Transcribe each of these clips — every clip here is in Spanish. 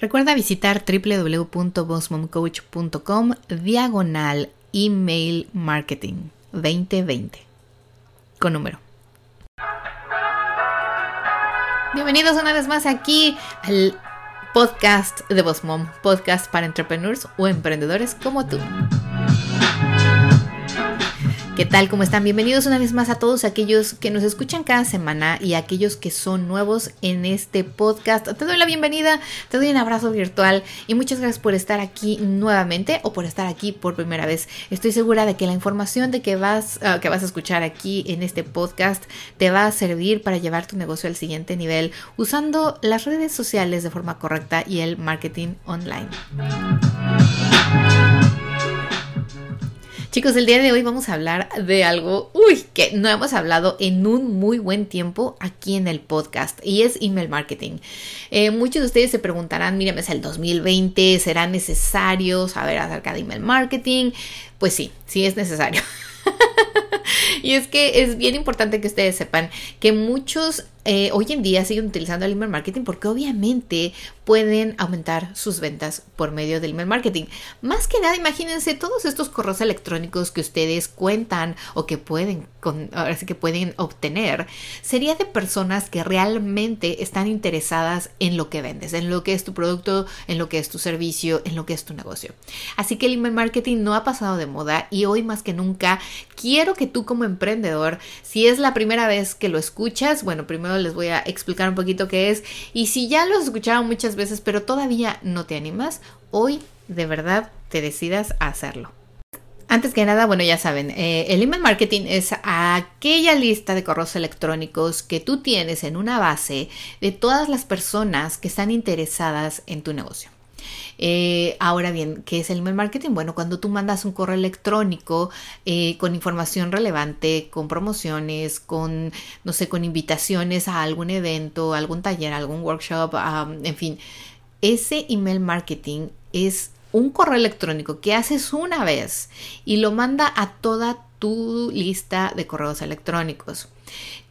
Recuerda visitar www.bossmomcoach.com diagonal email marketing 2020 con número. Bienvenidos una vez más aquí al podcast de Boss Mom, podcast para entrepreneurs o emprendedores como tú. ¿Qué tal? ¿Cómo están? Bienvenidos una vez más a todos aquellos que nos escuchan cada semana y aquellos que son nuevos en este podcast. Te doy la bienvenida, te doy un abrazo virtual y muchas gracias por estar aquí nuevamente o por estar aquí por primera vez. Estoy segura de que la información de que vas, uh, que vas a escuchar aquí en este podcast te va a servir para llevar tu negocio al siguiente nivel usando las redes sociales de forma correcta y el marketing online. Chicos, el día de hoy vamos a hablar de algo, que no hemos hablado en un muy buen tiempo aquí en el podcast y es email marketing. Eh, muchos de ustedes se preguntarán, miren, es el 2020, ¿será necesario saber acerca de email marketing? Pues sí, sí es necesario. y es que es bien importante que ustedes sepan que muchos eh, hoy en día siguen utilizando el email marketing porque obviamente pueden aumentar sus ventas por medio del email marketing. Más que nada, imagínense todos estos correos electrónicos que ustedes cuentan o que pueden, con, que pueden obtener, sería de personas que realmente están interesadas en lo que vendes, en lo que es tu producto, en lo que es tu servicio, en lo que es tu negocio. Así que el email marketing no ha pasado de moda y hoy más que nunca quiero que tú como emprendedor, si es la primera vez que lo escuchas, bueno, primero les voy a explicar un poquito qué es y si ya lo has escuchado muchas veces, pero todavía no te animas, hoy de verdad te decidas a hacerlo. Antes que nada, bueno, ya saben, eh, el email marketing es aquella lista de correos electrónicos que tú tienes en una base de todas las personas que están interesadas en tu negocio. Eh, ahora bien, ¿qué es el email marketing? Bueno, cuando tú mandas un correo electrónico eh, con información relevante, con promociones, con, no sé, con invitaciones a algún evento, algún taller, algún workshop, en fin, ese email marketing es un correo electrónico que haces una vez y lo manda a toda tu lista de correos electrónicos.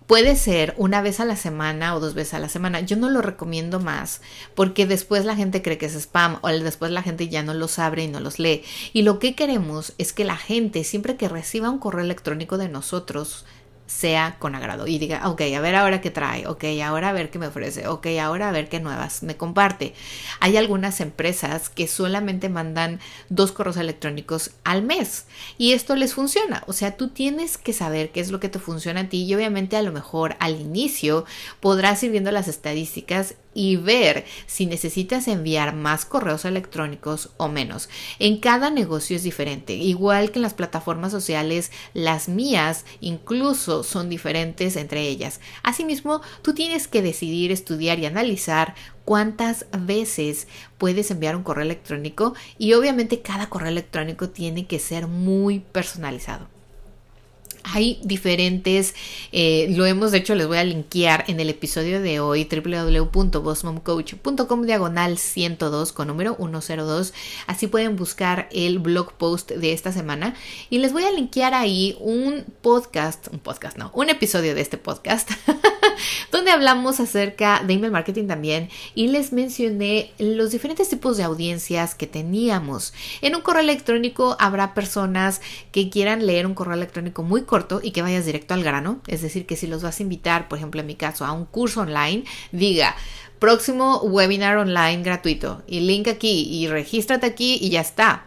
Puede ser una vez a la semana o dos veces a la semana. Yo no lo recomiendo más porque después la gente cree que es spam o después la gente ya no los abre y no los lee. Y lo que queremos es que la gente siempre que reciba un correo electrónico de nosotros sea con agrado y diga, ok, a ver ahora qué trae, ok, ahora a ver qué me ofrece, ok, ahora a ver qué nuevas me comparte. Hay algunas empresas que solamente mandan dos correos electrónicos al mes y esto les funciona. O sea, tú tienes que saber qué es lo que te funciona a ti y obviamente a lo mejor al inicio podrás ir viendo las estadísticas y ver si necesitas enviar más correos electrónicos o menos. En cada negocio es diferente, igual que en las plataformas sociales, las mías incluso son diferentes entre ellas. Asimismo, tú tienes que decidir, estudiar y analizar cuántas veces puedes enviar un correo electrónico y obviamente cada correo electrónico tiene que ser muy personalizado. Hay diferentes, eh, lo hemos hecho, les voy a linkear en el episodio de hoy, www.bossmomcoach.com diagonal 102 con número 102. Así pueden buscar el blog post de esta semana y les voy a linkear ahí un podcast, un podcast no, un episodio de este podcast donde hablamos acerca de email marketing también y les mencioné los diferentes tipos de audiencias que teníamos. En un correo electrónico habrá personas que quieran leer un correo electrónico muy corto y que vayas directo al grano. Es decir, que si los vas a invitar, por ejemplo, en mi caso, a un curso online, diga, próximo webinar online gratuito y link aquí y regístrate aquí y ya está.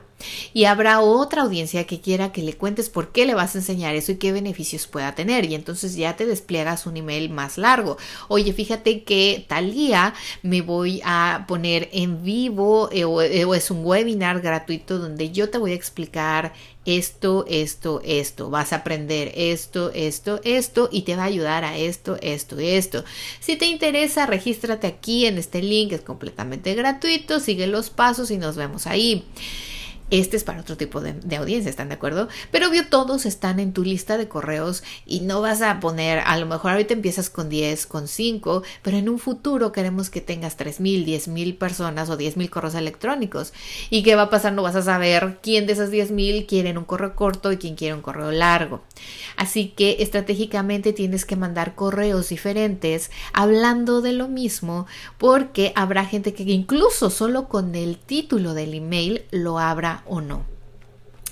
Y habrá otra audiencia que quiera que le cuentes por qué le vas a enseñar eso y qué beneficios pueda tener. Y entonces ya te despliegas un email más largo. Oye, fíjate que tal día me voy a poner en vivo eh, o, eh, o es un webinar gratuito donde yo te voy a explicar esto, esto, esto. Vas a aprender esto, esto, esto y te va a ayudar a esto, esto, esto. Si te interesa, regístrate aquí en este link, es completamente gratuito, sigue los pasos y nos vemos ahí. Este es para otro tipo de, audiencia, ¿están de acuerdo? Pero obvio, todos están en tu lista de correos y no vas a poner, a lo mejor ahorita empiezas con 10, con 5, pero en un futuro queremos que tengas 3 mil, 10 mil personas o 10 mil correos electrónicos. ¿Y qué va a pasar? No vas a saber quién de esas 10 mil quieren un correo corto y quién quiere un correo largo. Así que estratégicamente tienes que mandar correos diferentes hablando de lo mismo porque habrá gente que incluso solo con el título del email lo abra o no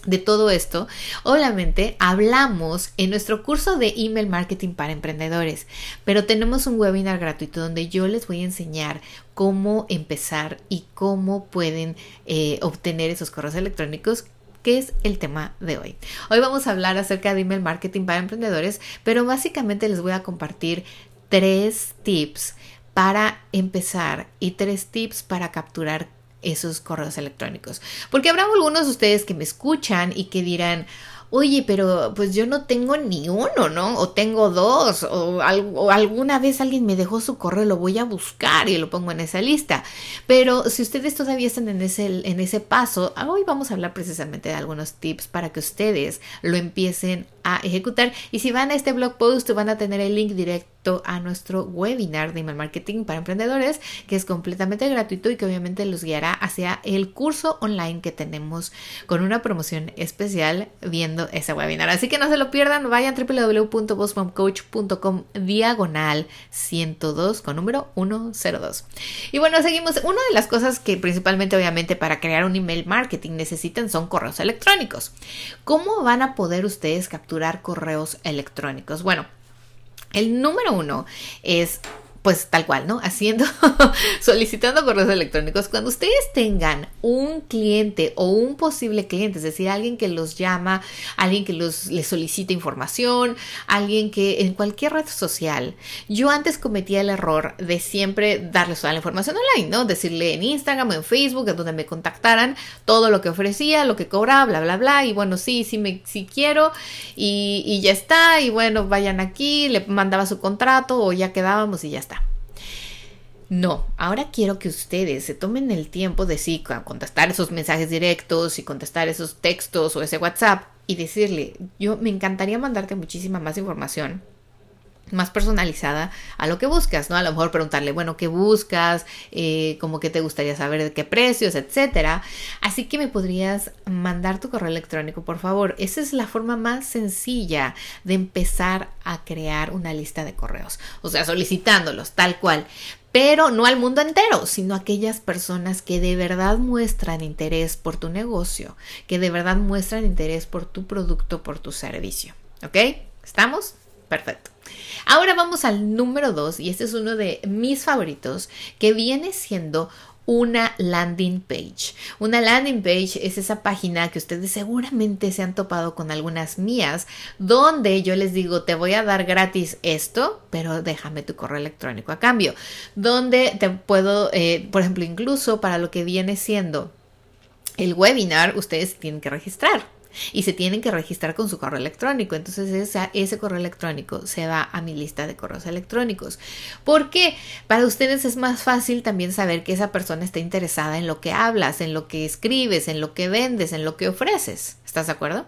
de todo esto, obviamente hablamos en nuestro curso de email marketing para emprendedores, pero tenemos un webinar gratuito donde yo les voy a enseñar cómo empezar y cómo pueden eh, obtener esos correos electrónicos que es el tema de hoy. Hoy vamos a hablar acerca de email marketing para emprendedores, pero básicamente les voy a compartir tres tips para empezar y tres tips para capturar esos correos electrónicos. Porque habrá algunos de ustedes que me escuchan y que dirán, oye, pero pues yo no tengo ni uno, ¿no? O tengo dos, o, alguna vez alguien me dejó su correo, lo voy a buscar y lo pongo en esa lista. Pero si ustedes todavía están en ese, en ese paso, hoy vamos a hablar precisamente de algunos tips para que ustedes lo empiecen a ejecutar. Y si van a este blog post, van a tener el link directo a nuestro webinar de email marketing para emprendedores, que es completamente gratuito y que obviamente los guiará hacia el curso online que tenemos con una promoción especial viendo ese webinar. Así que no se lo pierdan, vayan www.bossmomcoach.com diagonal 102 con número 102. Y bueno, seguimos. Una de las cosas que principalmente obviamente para crear un email marketing necesitan son correos electrónicos. ¿Cómo van a poder ustedes capturar correos electrónicos. Bueno, el número uno es pues tal cual, ¿no? Haciendo, solicitando correos electrónicos. Cuando ustedes tengan un cliente o un posible cliente, es decir, alguien que los llama, alguien que los, les solicita información, alguien que en cualquier red social, yo antes cometía el error de siempre darles toda la información online, ¿no? Decirle en Instagram o en Facebook, en donde me contactaran, todo lo que ofrecía, lo que cobraba, bla, bla, bla, y bueno, sí, sí, me, sí quiero, y, y ya está, y bueno, vayan aquí, le mandaba su contrato o ya quedábamos y ya está. No, ahora quiero que ustedes se tomen el tiempo de sí contestar esos mensajes directos y contestar esos textos o ese WhatsApp y decirle, yo me encantaría mandarte muchísima más información más personalizada a lo que buscas, ¿no? A lo mejor preguntarle, bueno, ¿qué buscas? Eh, como que te gustaría saber de qué precios, etcétera. Así que me podrías mandar tu correo electrónico, por favor. Esa es la forma más sencilla de empezar a crear una lista de correos. O sea, solicitándolos, tal cual pero no al mundo entero, sino a aquellas personas que de verdad muestran interés por tu negocio, que de verdad muestran interés por tu producto, por tu servicio. ¿Ok? ¿Estamos? Perfecto. Ahora vamos al número dos, y este es uno de mis favoritos, que viene siendo una landing page. Una landing page es esa página que ustedes seguramente se han topado con algunas mías, donde yo les digo, te voy a dar gratis esto, pero déjame tu correo electrónico a cambio. Donde te puedo, eh, por ejemplo, incluso para lo que viene siendo el webinar, ustedes tienen que registrar y se tienen que registrar con su correo electrónico. Entonces ese correo electrónico se va a mi lista de correos electrónicos. porque Para ustedes es más fácil también saber que esa persona está interesada en lo que hablas, en lo que escribes, en lo que vendes, en lo que ofreces. ¿Estás de acuerdo?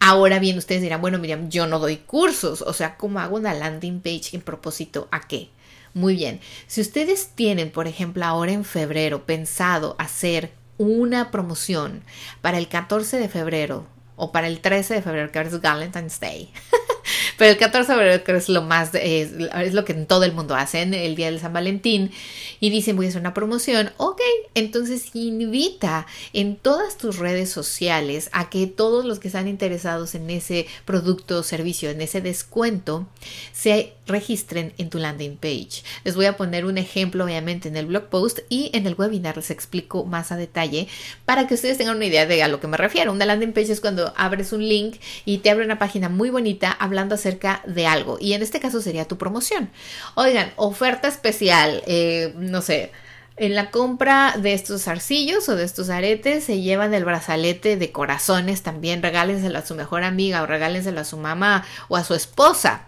Ahora bien, ustedes dirán, bueno, Miriam, yo no doy cursos, o sea, ¿cómo hago una landing page en propósito a qué? Muy bien, si ustedes tienen, por ejemplo, ahora en febrero pensado hacer una promoción para el 14 de febrero o para el 13 de febrero, que es Valentine's Day. Pero el 14 de febrero que es lo más, es, es, lo que todo el mundo hace el día de San Valentín y dicen voy a hacer una promoción. Ok, entonces invita en todas tus redes sociales a que todos los que están interesados en ese producto o servicio, en ese descuento, se registren en tu landing page. Les voy a poner un ejemplo obviamente en el blog post y en el webinar les explico más a detalle para que ustedes tengan una idea de a lo que me refiero. Una landing page es cuando abres un link y te abre una página muy bonita hablando acerca de algo y en este caso sería tu promoción. Oigan, oferta especial, eh, no sé. En la compra de estos arcillos o de estos aretes se llevan el brazalete de corazones también, regálenselo a su mejor amiga o regálenselo a su mamá o a su esposa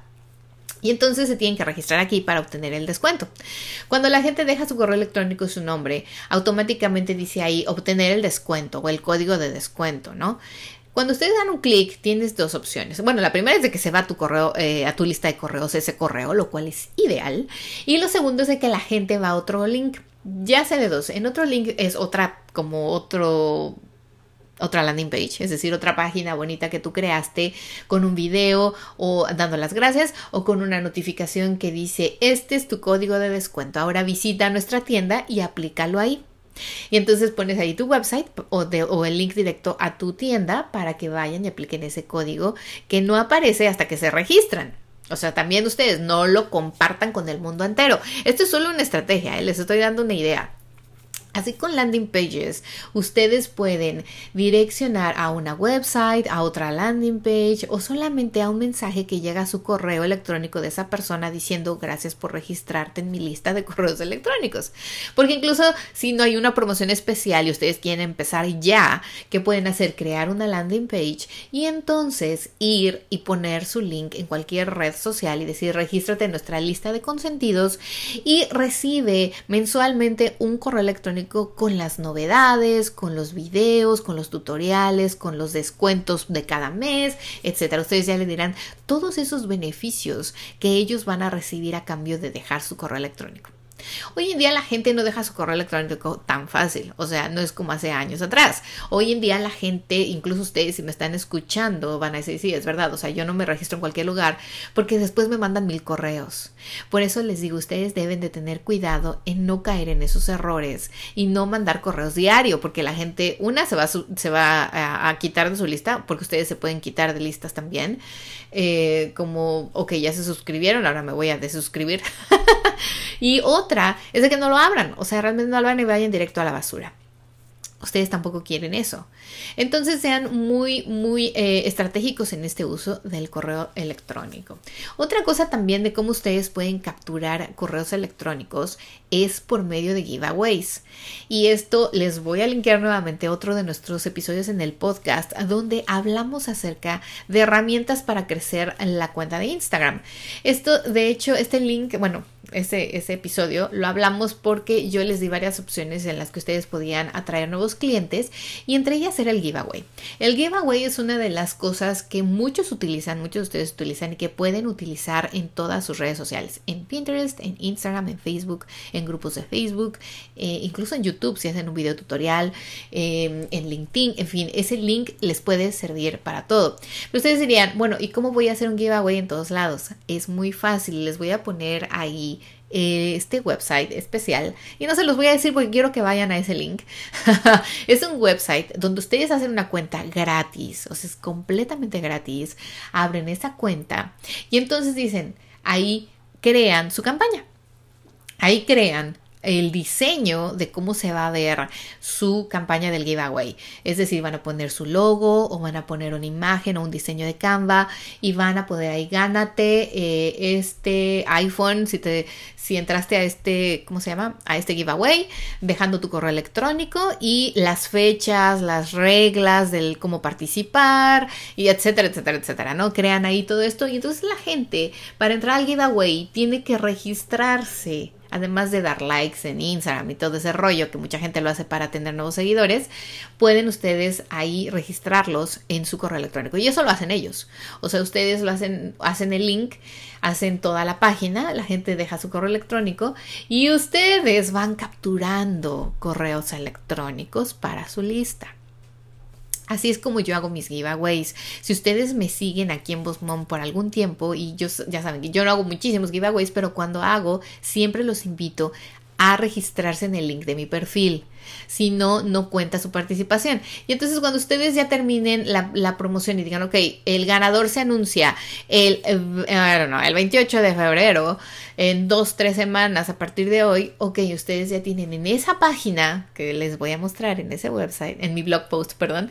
Y entonces se tienen que registrar aquí para obtener el descuento. Cuando la gente deja su correo electrónico y su nombre, automáticamente dice ahí obtener el descuento o el código de descuento, ¿no? Cuando ustedes dan un clic, tienes dos opciones. Bueno, la primera es de que se va a tu correo, eh, a tu lista de correos ese correo, lo cual es ideal. Y lo segundo es de que la gente va a otro link. Ya sea de dos. En otro link es otra, como otro otra landing page, es decir, otra página bonita que tú creaste con un video o dando las gracias o con una notificación que dice, este es tu código de descuento, ahora visita nuestra tienda y aplícalo ahí. Y entonces pones ahí tu website o, el link directo a tu tienda para que vayan y apliquen ese código que no aparece hasta que se registran. O sea, también ustedes no lo compartan con el mundo entero. Esto es solo una estrategia, ¿eh? les estoy dando una idea. Así con landing pages, ustedes pueden direccionar a una website, a otra landing page o solamente a un mensaje que llega a su correo electrónico de esa persona diciendo gracias por registrarte en mi lista de correos electrónicos. Porque incluso si no hay una promoción especial y ustedes quieren empezar ya, ¿qué pueden hacer? Crear una landing page y entonces ir y poner su link en cualquier red social y decir regístrate en nuestra lista de consentidos y recibe mensualmente un correo electrónico con las novedades, con los videos, con los tutoriales, con los descuentos de cada mes, etcétera. Ustedes ya le dirán todos esos beneficios que ellos van a recibir a cambio de dejar su correo electrónico. Hoy en día la gente no deja su correo electrónico tan fácil, o sea, no es como hace años atrás. Hoy en día la gente, incluso ustedes si me están escuchando, van a decir, sí, es verdad, o sea, yo no me registro en cualquier lugar porque después me mandan mil correos. Por eso les digo, ustedes deben de tener cuidado en no caer en esos errores y no mandar correos diario, porque la gente, una, se va, a, se va a, quitar de su lista, porque ustedes se pueden quitar de listas también, eh, como, ok, ya se suscribieron, ahora me voy a desuscribir. y otra es de que no lo abran, o sea, realmente no lo abran y vayan directo a la basura. Ustedes tampoco quieren eso. Entonces sean muy, muy eh, estratégicos en este uso del correo electrónico. Otra cosa también de cómo ustedes pueden capturar correos electrónicos es por medio de giveaways. Y esto les voy a linkear nuevamente otro de nuestros episodios en el podcast donde hablamos acerca de herramientas para crecer la cuenta de Instagram. Esto, de hecho, este link, bueno, ese, ese episodio lo hablamos porque yo les di varias opciones en las que ustedes podían atraer nuevos clientes y entre ellas era el giveaway. El giveaway es una de las cosas que muchos utilizan, muchos de ustedes utilizan y que pueden utilizar en todas sus redes sociales, en Pinterest, en Instagram, en Facebook, en grupos de Facebook, eh, incluso en YouTube si hacen un video tutorial, em, en LinkedIn, en fin, ese link les puede servir para todo. Pero ustedes dirían, bueno, ¿y cómo voy a hacer un giveaway en todos lados? Es muy fácil, les voy a poner ahí este website especial y no se los voy a decir porque quiero que vayan a ese link. es un website donde ustedes hacen una cuenta gratis, o sea, es completamente gratis. Abren esa cuenta y entonces dicen, ahí crean su campaña. Ahí crean el diseño de cómo se va a ver su campaña del giveaway. Es decir, van a poner su logo o van a poner una imagen o un diseño de Canva y van a poder ahí gánate eh, este iPhone si te si entraste a este, ¿cómo se llama? A este giveaway, dejando tu correo electrónico y las fechas, las reglas del cómo participar y etcétera, etcétera, etcétera, ¿no? Crean ahí todo esto y entonces la gente para entrar al giveaway tiene que registrarse además de dar likes en Instagram y todo ese rollo que mucha gente lo hace para tener nuevos seguidores, pueden ustedes ahí registrarlos en su correo electrónico. Y eso lo hacen ellos. O sea, ustedes lo hacen, hacen el link, hacen toda la página, la gente deja su correo electrónico y ustedes van capturando correos electrónicos para su lista. Así es como yo hago mis giveaways. Si ustedes me siguen aquí en Bosmon por algún tiempo, y yo ya saben que yo no hago muchísimos giveaways, pero cuando hago, siempre los invito a registrarse en el link de mi perfil. Si no, no cuenta su participación. Y entonces cuando ustedes ya terminen la, promoción y digan, ok, el ganador se anuncia el, eh, el 28 de febrero, en dos, tres semanas a partir de hoy, ok, ustedes ya tienen en esa página que les voy a mostrar en ese website, en mi blog post, perdón,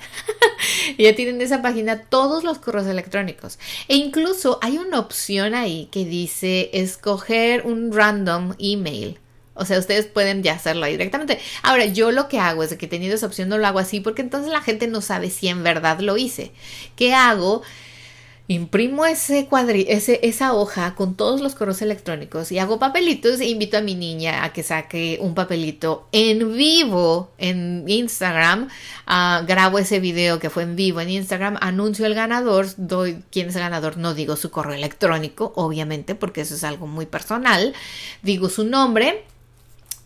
ya tienen en esa página todos los correos electrónicos. E incluso hay una opción ahí que dice escoger un random email. O sea, ustedes pueden ya hacerlo ahí directamente. Ahora, yo lo que hago es que teniendo esa opción no lo hago así porque entonces la gente no sabe si en verdad lo hice. ¿Qué hago? imprimo ese cuadri ese, esa hoja con todos los correos electrónicos y hago papelitos e invito a mi niña a que saque un papelito en vivo en Instagram. Ah, grabo ese video que fue en vivo en Instagram, anuncio el ganador, doy quién es el ganador, no digo su correo electrónico, obviamente, porque eso es algo muy personal. Digo su nombre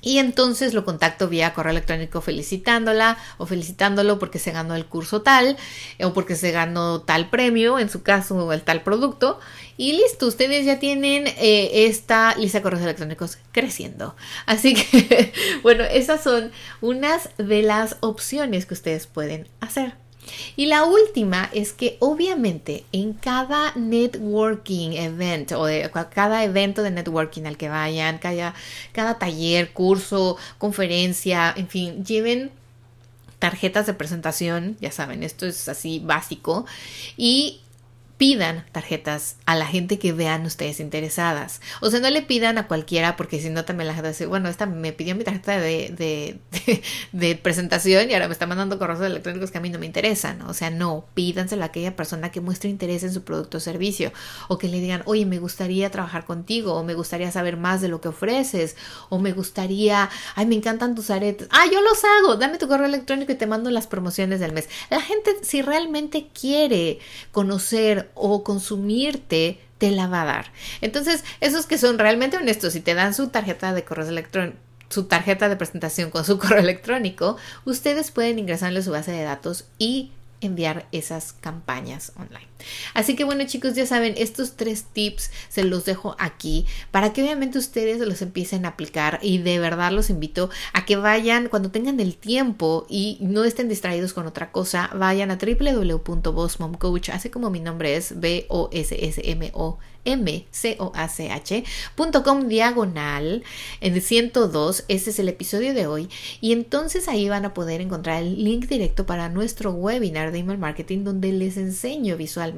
y entonces lo contacto vía correo electrónico felicitándola o felicitándolo porque se ganó el curso tal o porque se ganó tal premio, en su caso el tal producto. Y listo, ustedes ya tienen eh, esta lista de correos electrónicos creciendo. Así que, bueno, esas son unas de las opciones que ustedes pueden hacer. Y la última es que obviamente en cada networking event o de cada evento de networking al que vayan, cada, cada taller, curso, conferencia, en fin, lleven tarjetas de presentación, ya saben, esto es así básico, y pidan tarjetas a la gente que vean ustedes interesadas. O sea, no le pidan a cualquiera porque si no también la gente dice, bueno, esta me pidió mi tarjeta de, de, presentación y ahora me está mandando correos electrónicos que a mí no me interesan. O sea, no, pídanselo a aquella persona que muestre interés en su producto o servicio o que le digan, oye, me gustaría trabajar contigo o me gustaría saber más de lo que ofreces o me gustaría, ay, me encantan tus aretes. Ah, yo los hago, dame tu correo electrónico y te mando las promociones del mes. La gente, si realmente quiere conocer o consumirte te la va a dar. Entonces, esos que son realmente honestos y te dan su tarjeta de correo electrónico su tarjeta de presentación con su correo electrónico, ustedes pueden ingresarle su base de datos y enviar esas campañas online. Así que bueno chicos, ya saben, estos tres tips se los dejo aquí para que obviamente ustedes los empiecen a aplicar y de verdad los invito a que vayan cuando tengan el tiempo y no estén distraídos con otra cosa, vayan a www.bossmomcoach, así como mi nombre es B-O-S-S-M-O mcoach.com diagonal en 102, ese es el episodio de hoy y entonces ahí van a poder encontrar el link directo para nuestro webinar de email marketing donde les enseño visualmente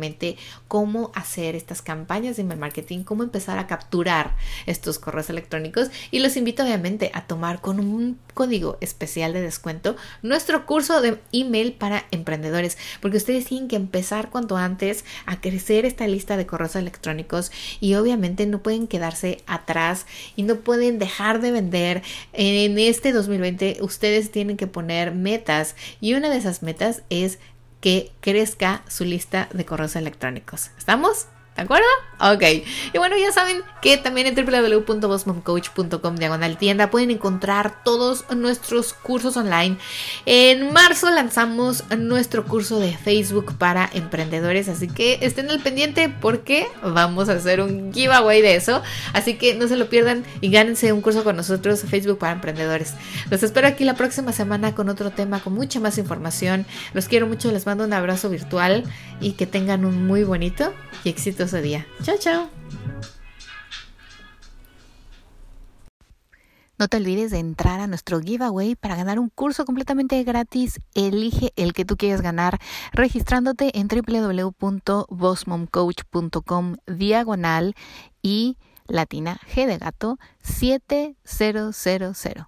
cómo hacer estas campañas de email marketing, cómo empezar a capturar estos correos electrónicos y los invito obviamente a tomar con un código especial de descuento nuestro curso de email para emprendedores porque ustedes tienen que empezar cuanto antes a crecer esta lista de correos electrónicos y obviamente no pueden quedarse atrás y no pueden dejar de vender. En este 2020 ustedes tienen que poner metas y una de esas metas es que crezca su lista de correos electrónicos. ¿Estamos? ¿De acuerdo? Ok. Y bueno, ya saben que también en www.bossmomcoach.com diagonal tienda pueden encontrar todos nuestros cursos online. En marzo lanzamos nuestro curso de Facebook para emprendedores, así que estén al pendiente porque vamos a hacer un giveaway de eso. Así que no se lo pierdan y gánense un curso con nosotros, Facebook para emprendedores. Los espero aquí la próxima semana con otro tema, con mucha más información. Los quiero mucho, les mando un abrazo virtual y que tengan un muy bonito y exitoso Chao, chao. No te olvides de entrar a nuestro giveaway para ganar un curso completamente gratis. Elige el que tú quieras ganar registrándote en www.bossmomcoach.com diagonal y latina G de gato 7000.